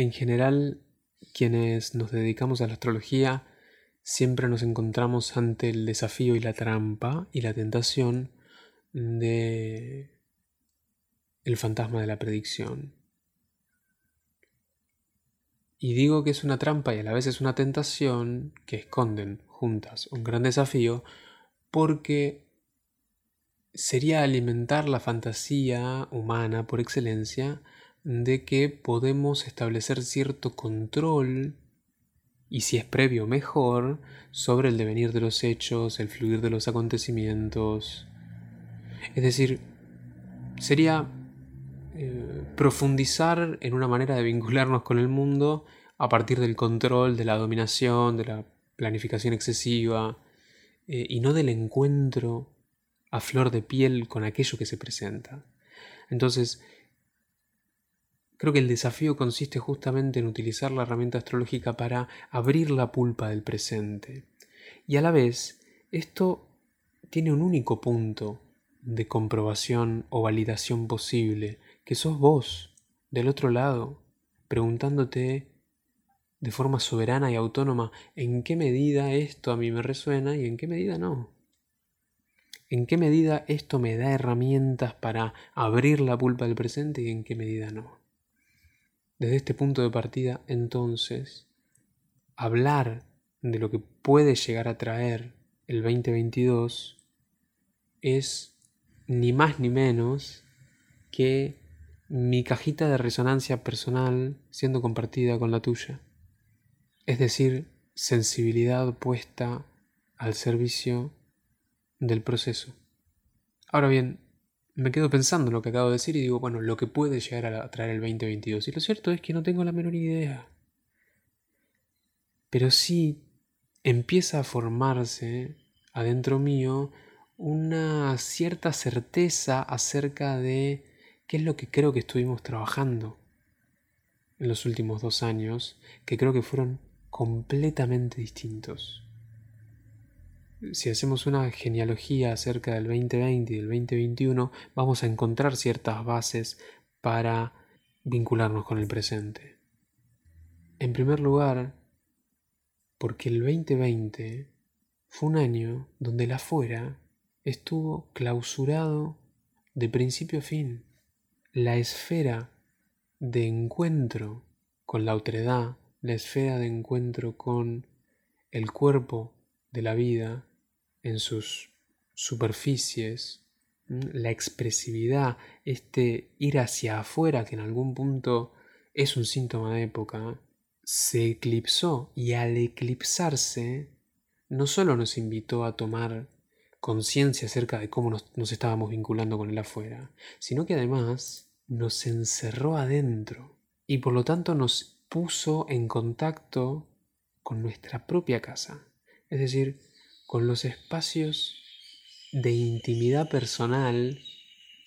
En general, quienes nos dedicamos a la astrología siempre nos encontramos ante el desafío y la trampa y la tentación de el fantasma de la predicción. Y digo que es una trampa y a la vez es una tentación que esconden juntas un gran desafío porque sería alimentar la fantasía humana por excelencia de que podemos establecer cierto control y si es previo mejor sobre el devenir de los hechos, el fluir de los acontecimientos. Es decir, sería eh, profundizar en una manera de vincularnos con el mundo a partir del control, de la dominación, de la planificación excesiva, eh, y no del encuentro a flor de piel con aquello que se presenta. Entonces, creo que el desafío consiste justamente en utilizar la herramienta astrológica para abrir la pulpa del presente. Y a la vez, esto tiene un único punto de comprobación o validación posible, que sos vos, del otro lado, preguntándote de forma soberana y autónoma en qué medida esto a mí me resuena y en qué medida no. En qué medida esto me da herramientas para abrir la pulpa del presente y en qué medida no. Desde este punto de partida, entonces, hablar de lo que puede llegar a traer el 2022 es ni más ni menos que mi cajita de resonancia personal siendo compartida con la tuya es decir, sensibilidad puesta al servicio del proceso. Ahora bien, me quedo pensando en lo que acabo de decir y digo, bueno, lo que puede llegar a traer el 2022. Y lo cierto es que no tengo la menor idea. Pero sí empieza a formarse adentro mío una cierta certeza acerca de qué es lo que creo que estuvimos trabajando en los últimos dos años, que creo que fueron completamente distintos. Si hacemos una genealogía acerca del 2020 y del 2021, vamos a encontrar ciertas bases para vincularnos con el presente. En primer lugar, porque el 2020 fue un año donde el afuera estuvo clausurado de principio a fin. La esfera de encuentro con la otredad, la esfera de encuentro con el cuerpo de la vida en sus superficies, la expresividad, este ir hacia afuera que en algún punto es un síntoma de época, se eclipsó y al eclipsarse no solo nos invitó a tomar conciencia acerca de cómo nos, nos, estábamos vinculando con el afuera, sino que además nos encerró adentro y por lo tanto nos puso en contacto con nuestra propia casa, es decir, con los espacios de intimidad personal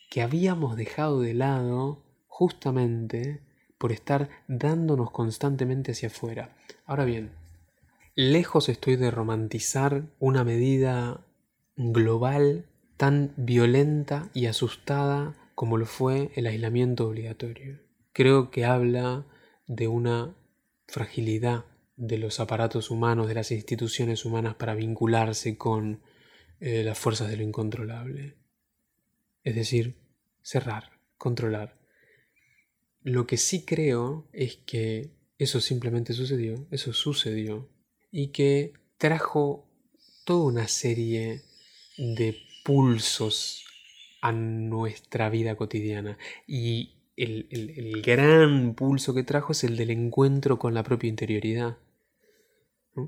que habíamos dejado de lado justamente por estar dándonos constantemente hacia afuera. Ahora bien, lejos estoy de romantizar una medida global tan violenta y asustada como lo fue el aislamiento obligatorio. Creo que habla de una fragilidad de los aparatos humanos, de las instituciones humanas para vincularse con eh, las fuerzas de lo incontrolable. Es decir, cerrar, controlar. Lo que sí creo es que eso simplemente sucedió, eso sucedió, y que trajo toda una serie de pulsos a nuestra vida cotidiana. Y el, gran pulso que trajo es el del encuentro con la propia interioridad.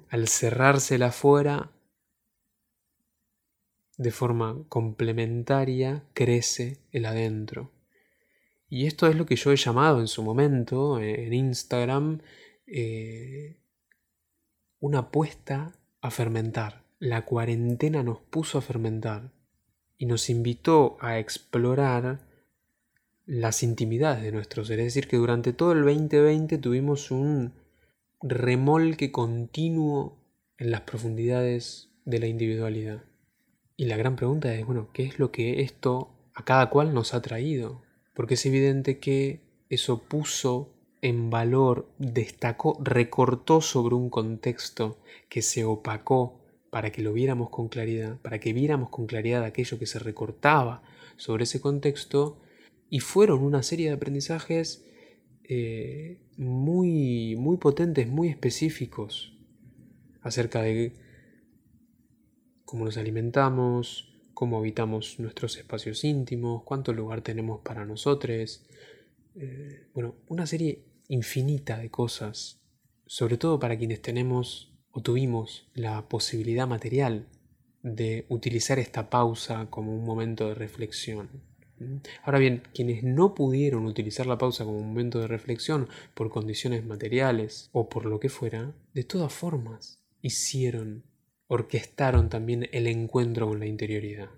Al cerrarse la afuera, de forma complementaria, crece el adentro. Y esto es lo que yo he llamado en su momento, en Instagram, eh, una apuesta a fermentar. La cuarentena nos puso a fermentar y nos invitó a explorar las intimidades de nuestro ser. Es decir, que durante todo el 2020 tuvimos un remolque continuo en las profundidades de la individualidad. Y la gran pregunta es, bueno, ¿qué es lo que esto a cada cual nos ha traído? Porque es evidente que eso puso en valor, destacó, recortó sobre un contexto que se opacó para que lo viéramos con claridad, para que viéramos con claridad aquello que se recortaba sobre ese contexto, y fueron una serie de aprendizajes eh, muy, muy potentes, muy específicos acerca de cómo nos alimentamos, cómo habitamos nuestros espacios íntimos, cuánto lugar tenemos para nosotros. Eh, bueno, una serie infinita de cosas, sobre todo para quienes tenemos o tuvimos la posibilidad material de utilizar esta pausa como un momento de reflexión. Ahora bien, quienes no pudieron utilizar la pausa como momento de reflexión por condiciones materiales o por lo que fuera, de todas formas hicieron, orquestaron también el encuentro con la interioridad.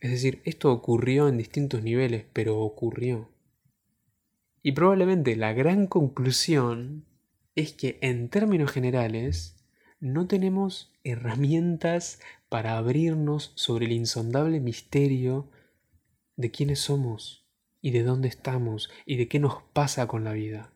Es decir, esto ocurrió en distintos niveles, pero ocurrió. Y probablemente la gran conclusión es que en términos generales no tenemos herramientas para abrirnos sobre el insondable misterio de quiénes somos y de dónde estamos y de qué nos pasa con la vida.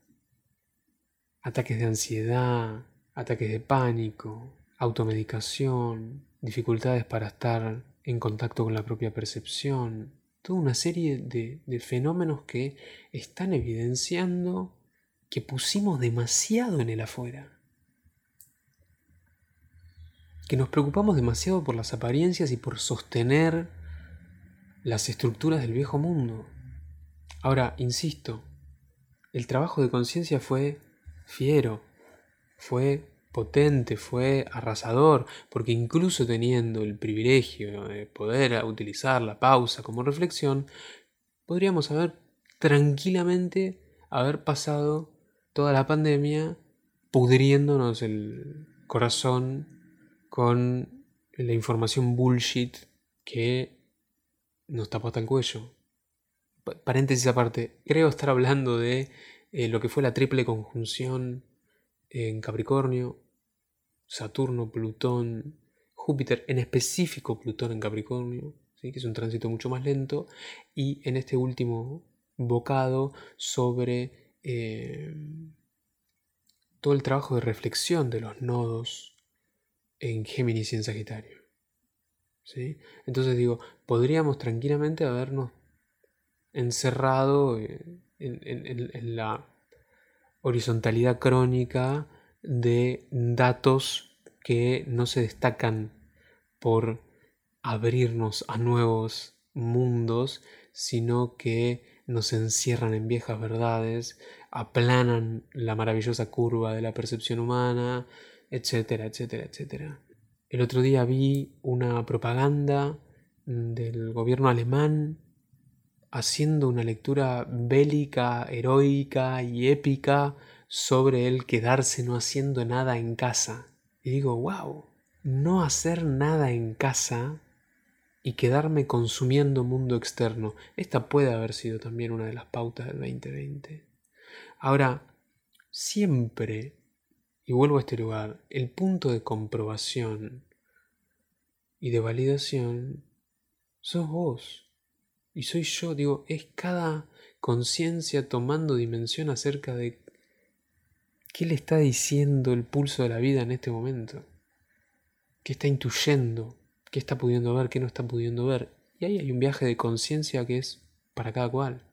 Ataques de ansiedad, ataques de pánico, automedicación, dificultades para estar en contacto con la propia percepción, toda una serie de, de, fenómenos que están evidenciando que pusimos demasiado en el afuera, que nos preocupamos demasiado por las apariencias y por sostener las estructuras del viejo mundo. Ahora, insisto, el trabajo de conciencia fue fiero, fue potente, fue arrasador, porque incluso teniendo el privilegio de poder utilizar la pausa como reflexión, podríamos haber tranquilamente haber pasado toda la pandemia pudriéndonos el corazón con la información bullshit que nos tapó hasta el cuello. paréntesis aparte, creo estar hablando de eh, lo que fue la triple conjunción en Capricornio, Saturno, Plutón, Júpiter, en específico Plutón en Capricornio, ¿sí? que es un tránsito mucho más lento, y en este último bocado sobre eh, todo el trabajo de reflexión de los nodos en Géminis y en Sagitario. Entonces digo, podríamos tranquilamente habernos encerrado en, en la horizontalidad crónica de datos que no se destacan por abrirnos a nuevos mundos, sino que nos encierran en viejas verdades, aplanan la maravillosa curva de la percepción humana, etcétera, etcétera, etcétera. El otro día vi una propaganda del gobierno alemán haciendo una lectura bélica, heroica y épica sobre el quedarse no haciendo nada en casa. Y digo, wow, no hacer nada en casa y quedarme consumiendo mundo externo. Esta puede haber sido también una de las pautas del 2020. Ahora, siempre y vuelvo a este lugar, el punto de comprobación y de validación sos vos. Y soy yo, digo, es cada conciencia tomando dimensión acerca de qué le está diciendo el pulso de la vida en este momento. ¿Qué está intuyendo? ¿Qué está pudiendo ver? ¿Qué no está pudiendo ver? Y ahí hay un viaje de conciencia que es para cada cual.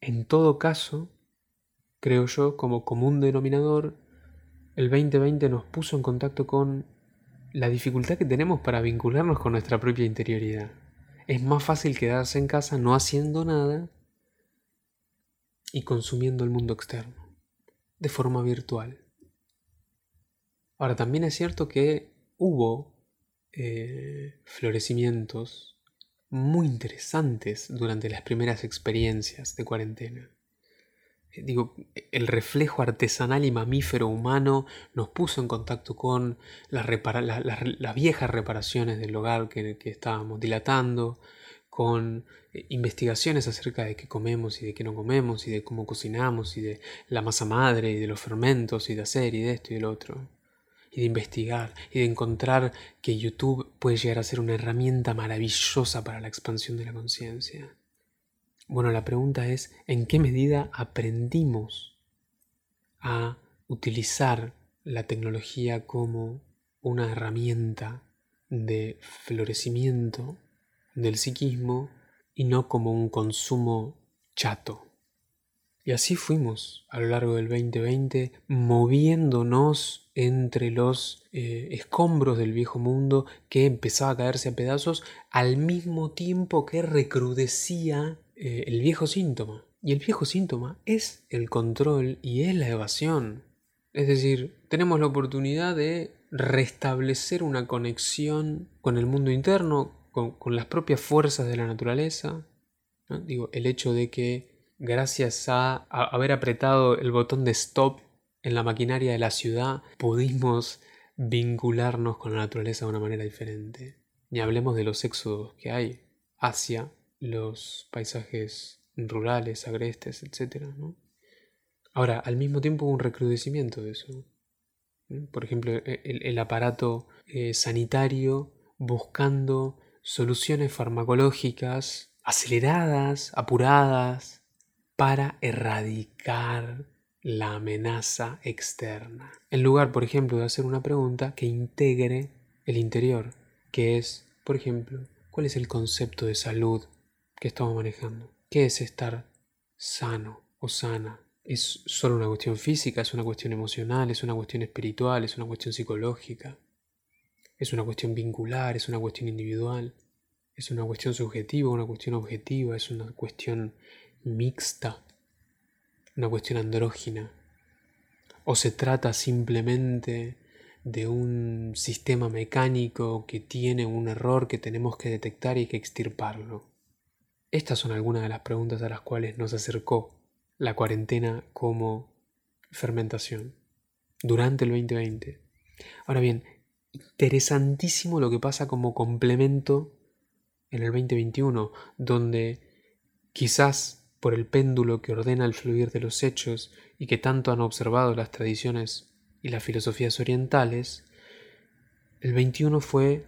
En todo caso, creo yo, como común denominador, el 2020 nos puso en contacto con la dificultad que tenemos para vincularnos con nuestra propia interioridad. Es más fácil quedarse en casa no haciendo nada y consumiendo el mundo externo, de forma virtual. Ahora, también es cierto que hubo eh, florecimientos muy interesantes durante las primeras experiencias de cuarentena. Digo, el reflejo artesanal y mamífero humano nos puso en contacto con las, viejas reparaciones del hogar que, estábamos dilatando, con eh, investigaciones acerca de qué comemos y de qué no comemos, y de cómo cocinamos, y de la masa madre, y de los fermentos, y de hacer, y de esto y del otro. Y de investigar, y de encontrar que YouTube puede llegar a ser una herramienta maravillosa para la expansión de la conciencia bueno, la pregunta es, ¿en qué medida aprendimos a utilizar la tecnología como una herramienta de florecimiento del psiquismo y no como un consumo chato. Y así fuimos a lo largo del 2020, moviéndonos entre los eh, escombros del viejo mundo que empezaba a caerse a pedazos al mismo tiempo que recrudecía eh, el viejo síntoma. Y el viejo síntoma es el control y es la evasión. Es decir, tenemos la oportunidad de restablecer una conexión con el mundo interno, con, las propias fuerzas de la naturaleza. Digo, el hecho de que gracias a, haber apretado el botón de stop en la maquinaria de la ciudad, pudimos vincularnos con la naturaleza de una manera diferente. Ni hablemos de los éxodos que hay hacia los paisajes rurales, agrestes, etc. Ahora, al mismo tiempo un recrudecimiento de eso. Por ejemplo, e, el, aparato eh, sanitario buscando soluciones farmacológicas aceleradas, apuradas, para erradicar la amenaza externa. En lugar, por ejemplo, de hacer una pregunta que integre el interior, que es, por ejemplo, ¿cuál es el concepto de salud que estamos manejando? ¿Qué es estar sano o sana? ¿Es solo una cuestión física? ¿Es una cuestión emocional? ¿Es una cuestión espiritual? ¿Es una cuestión psicológica? ¿Es una cuestión vincular? ¿Es una cuestión individual? ¿Es una cuestión subjetiva? ¿Una cuestión objetiva? ¿Es una cuestión mixta? ¿Una cuestión andrógina? ¿O se trata simplemente de un sistema mecánico que tiene un error que tenemos que detectar y que extirparlo? Estas son algunas de las preguntas a las cuales nos acercó la cuarentena como fermentación durante el 2020. Ahora bien, interesantísimo lo que pasa como complemento en el 2021, donde quizás por el péndulo que ordena el fluir de los hechos y que tanto han observado las tradiciones y las filosofías orientales, el 21 fue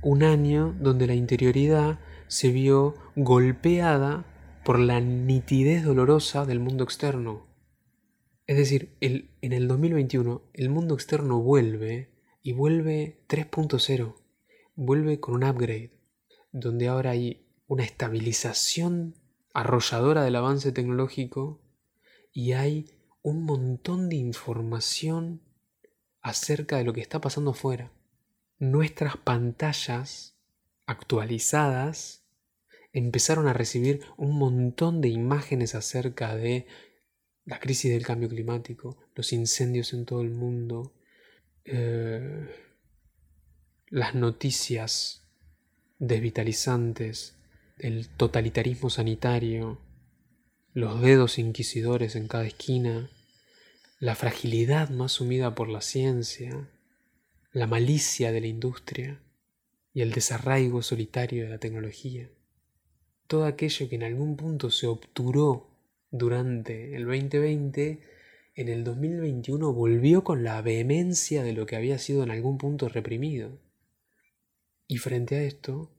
un año donde la interioridad se vio golpeada por la nitidez dolorosa del mundo externo. Es decir, el, en el 2021 el mundo externo vuelve y vuelve 3.0, vuelve con un upgrade, donde ahora hay una estabilización arrolladora del avance tecnológico y hay un montón de información acerca de lo que está pasando afuera. Nuestras pantallas actualizadas empezaron a recibir un montón de imágenes acerca de la crisis del cambio climático, los incendios en todo el mundo, eh, las noticias desvitalizantes, el totalitarismo sanitario, los dedos inquisidores en cada esquina, la fragilidad no asumida por la ciencia, la malicia de la industria y el desarraigo solitario de la tecnología todo aquello que en algún punto se obturó durante el 2020, en el 2021 volvió con la vehemencia de lo que había sido en algún punto reprimido. Y frente a esto,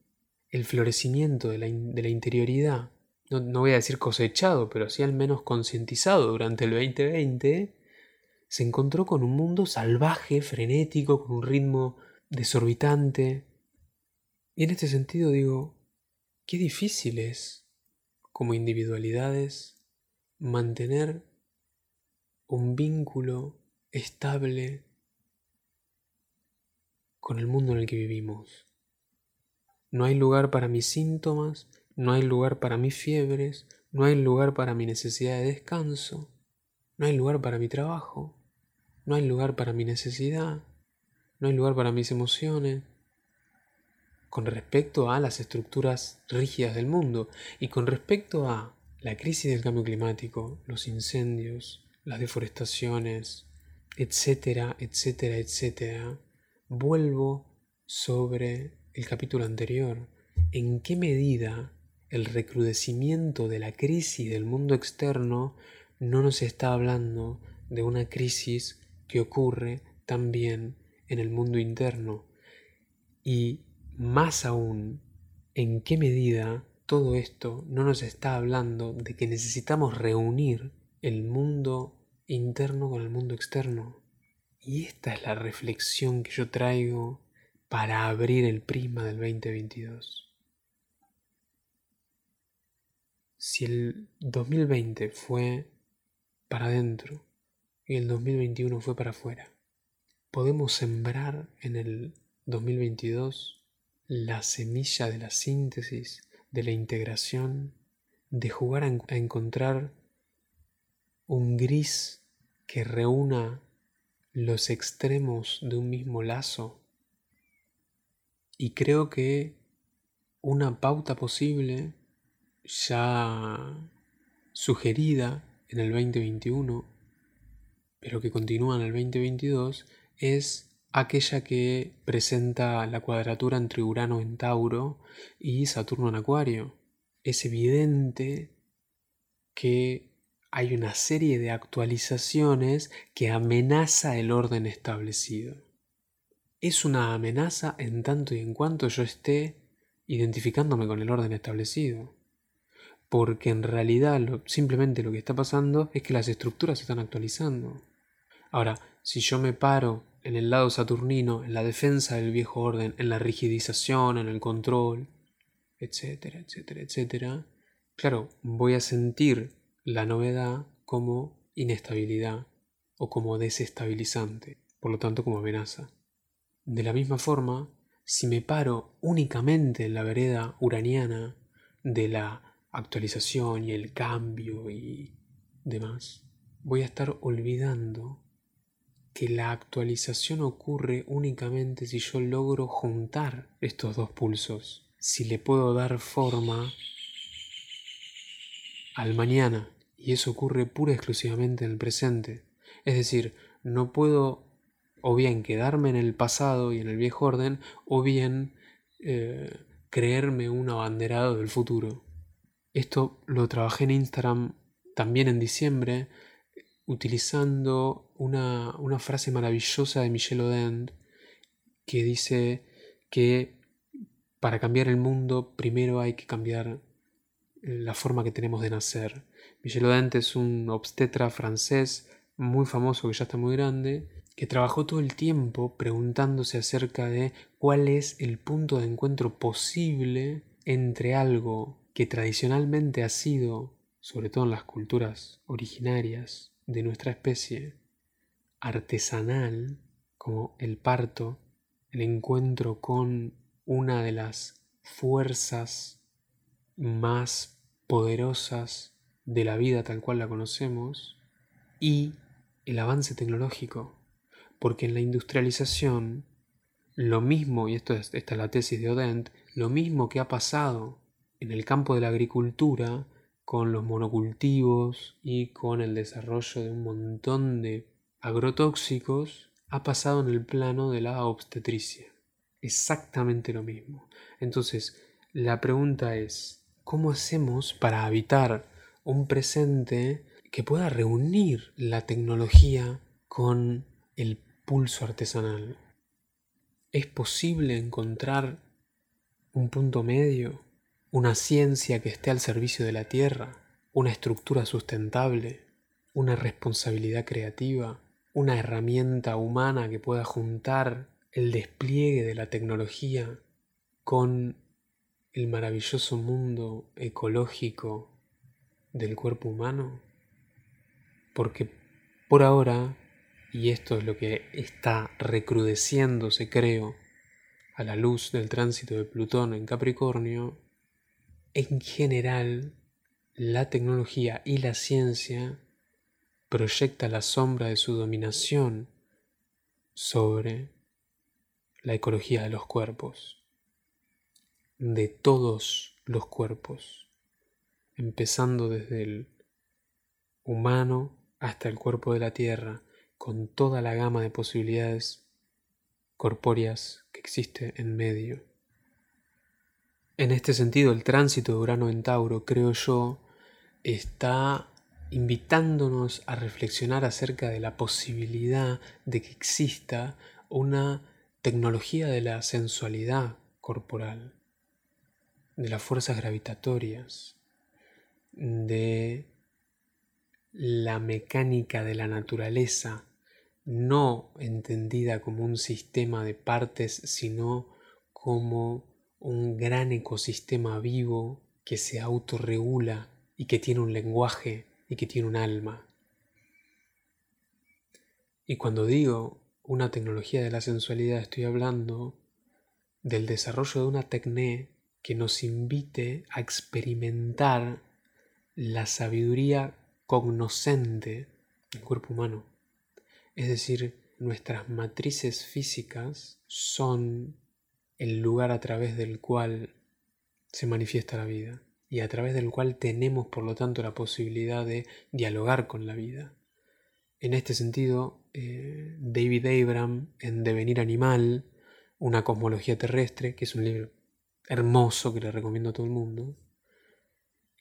el florecimiento de la, interioridad, no, no, voy a decir cosechado, pero sí al menos concientizado durante el 2020, se encontró con un mundo salvaje, frenético, con un ritmo desorbitante. Y en este sentido digo, Qué difícil es, como individualidades, mantener un vínculo estable con el mundo en el que vivimos. No hay lugar para mis síntomas, no hay lugar para mis fiebres, no hay lugar para mi necesidad de descanso, no hay lugar para mi trabajo, no hay lugar para mi necesidad, no hay lugar para mis emociones, con respecto a las estructuras rígidas del mundo y con respecto a la crisis del cambio climático, los incendios, las deforestaciones, etcétera, etcétera, etcétera, vuelvo sobre el capítulo anterior. ¿En qué medida el recrudecimiento de la crisis del mundo externo no nos está hablando de una crisis que ocurre también en el mundo interno? Y más aún, ¿en qué medida todo esto no nos está hablando de que necesitamos reunir el mundo interno con el mundo externo. Y esta es la reflexión que yo traigo para abrir el prisma del 2022. Si el 2020 fue para adentro y el 2021 fue para afuera, podemos sembrar en el 2022 la semilla de la síntesis, de la integración, de jugar a, encontrar un gris que reúna los extremos de un mismo lazo. Y creo que una pauta posible ya sugerida en el 2021, pero que continúa en el 2022, es aquella que presenta la cuadratura entre Urano en Tauro y Saturno en Acuario. Es evidente que hay una serie de actualizaciones que amenaza el orden establecido. Es una amenaza en tanto y en cuanto yo esté identificándome con el orden establecido porque en realidad simplemente lo que está pasando es que las estructuras se están actualizando. Ahora, si yo me paro en el lado saturnino, en la defensa del viejo orden, en la rigidización, en el control, etcétera, etcétera, etcétera, claro, voy a sentir la novedad como inestabilidad o como desestabilizante, por lo tanto como amenaza. De la misma forma, si me paro únicamente en la vereda uraniana de la actualización y el cambio y demás, voy a estar olvidando que la actualización ocurre únicamente si yo logro juntar estos dos pulsos, si le puedo dar forma al mañana, y eso ocurre pura y exclusivamente en el presente. Es decir, no puedo o bien quedarme en el pasado y en el viejo orden, o bien eh, creerme un abanderado del futuro. Esto lo trabajé en Instagram también en diciembre, utilizando una, frase maravillosa de Michel Odent que dice que para cambiar el mundo primero hay que cambiar la forma que tenemos de nacer. Michel Odent es un obstetra francés muy famoso que ya está muy grande, que trabajó todo el tiempo preguntándose acerca de cuál es el punto de encuentro posible entre algo que tradicionalmente ha sido, sobre todo en las culturas originarias de nuestra especie, artesanal, como el parto, el encuentro con una de las fuerzas más poderosas de la vida tal cual la conocemos, y el avance tecnológico, porque en la industrialización, lo mismo, y esto es, esta es la tesis de Odent, lo mismo que ha pasado en el campo de la agricultura, con los monocultivos y con el desarrollo de un montón de agrotóxicos, ha pasado en el plano de la obstetricia. Exactamente lo mismo. Entonces, la pregunta es, ¿cómo hacemos para habitar un presente que pueda reunir la tecnología con el pulso artesanal? ¿Es posible encontrar un punto medio? Una ciencia que esté al servicio de la tierra, una estructura sustentable, una responsabilidad creativa, una herramienta humana que pueda juntar el despliegue de la tecnología con el maravilloso mundo ecológico del cuerpo humano? Porque por ahora, y esto es lo que está recrudeciéndose creo, a la luz del tránsito de Plutón en Capricornio, en general, la tecnología y la ciencia proyecta la sombra de su dominación sobre la ecología de los cuerpos, de todos los cuerpos, empezando desde el humano hasta el cuerpo de la Tierra, con toda la gama de posibilidades corpóreas que existe en medio. En este sentido, el tránsito de Urano en Tauro, creo yo, está invitándonos a reflexionar acerca de la posibilidad de que exista una tecnología de la sensualidad corporal, de las fuerzas gravitatorias, de la mecánica de la naturaleza, no entendida como un sistema de partes, sino como un gran ecosistema vivo que se autorregula y que tiene un lenguaje y que tiene un alma. Y cuando digo una tecnología de la sensualidad, estoy hablando del desarrollo de una tecné que nos invite a experimentar la sabiduría cognoscente del cuerpo humano. Es decir, nuestras matrices físicas son el lugar a través del cual se manifiesta la vida y a través del cual tenemos por lo tanto la posibilidad de dialogar con la vida. En este sentido, eh, David Abram en Devenir Animal, una cosmología terrestre, que es un libro hermoso que le recomiendo a todo el mundo,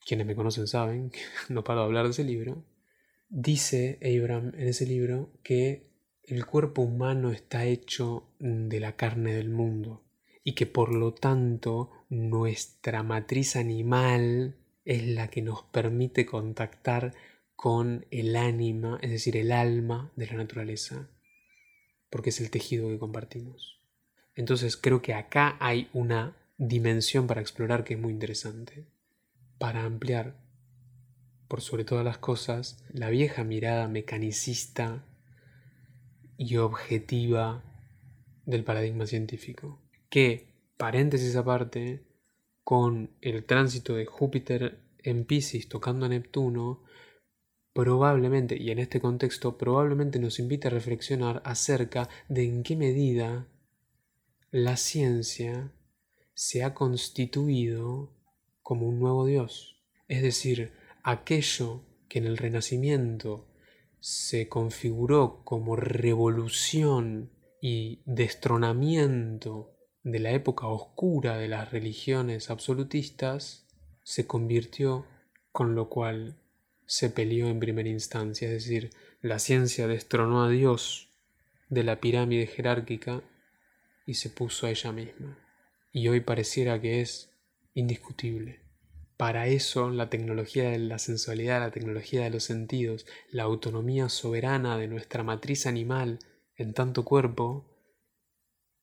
quienes me conocen saben que no paro de hablar de ese libro, dice Abram en ese libro que el cuerpo humano está hecho de la carne del mundo y que por lo tanto nuestra matriz animal es la que nos permite contactar con el ánima, es decir, el alma de la naturaleza, porque es el tejido que compartimos. Entonces creo que acá hay una dimensión para explorar que es muy interesante, para ampliar, por sobre todas las cosas, la vieja mirada mecanicista y objetiva del paradigma científico, que, paréntesis aparte, con el tránsito de Júpiter en Pisces tocando a Neptuno, probablemente, y en este contexto, probablemente nos invita a reflexionar acerca de en qué medida la ciencia se ha constituido como un nuevo Dios. Es decir, aquello que en el Renacimiento se configuró como revolución y destronamiento de la época oscura de las religiones absolutistas, se convirtió, con lo cual se peleó en primera instancia, es decir, la ciencia destronó a Dios de la pirámide jerárquica y se puso a ella misma. Y hoy pareciera que es indiscutible. Para eso la tecnología de la sensualidad, la tecnología de los sentidos, la autonomía soberana de nuestra matriz animal en tanto cuerpo,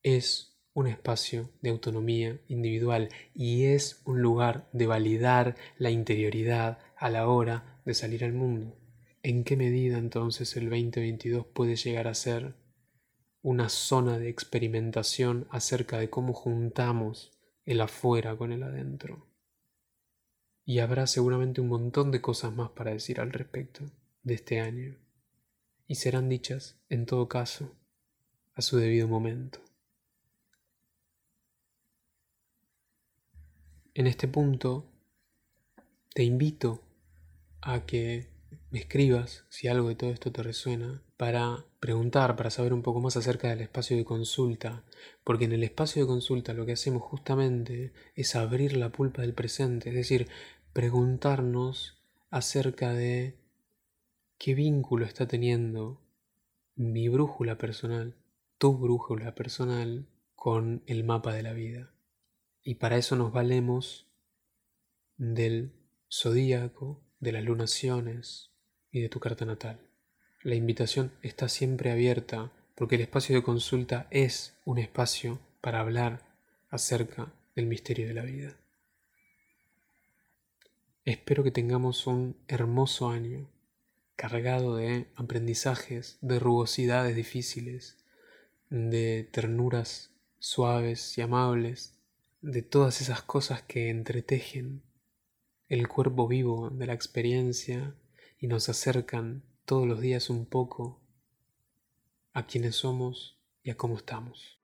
es un espacio de autonomía individual y es un lugar de validar la interioridad a la hora de salir al mundo. ¿En qué medida entonces el 2022 puede llegar a ser una zona de experimentación acerca de cómo juntamos el afuera con el adentro? Y habrá seguramente un montón de cosas más para decir al respecto de este año. Y serán dichas, en todo caso, a su debido momento. En este punto, te invito a que me escribas si algo de todo esto te resuena, para preguntar, para saber un poco más acerca del espacio de consulta, porque en el espacio de consulta lo que hacemos justamente es abrir la pulpa del presente, es decir, preguntarnos acerca de qué vínculo está teniendo mi brújula personal, tu brújula personal, con el mapa de la vida. Y para eso nos valemos del zodíaco, de las lunaciones y de tu carta natal. La invitación está siempre abierta porque el espacio de consulta es un espacio para hablar acerca del misterio de la vida. Espero que tengamos un hermoso año cargado de aprendizajes, de rugosidades difíciles, de ternuras suaves y amables, de todas esas cosas que entretejen el cuerpo vivo de la experiencia y nos acercan todos los días un poco a quienes somos y a cómo estamos.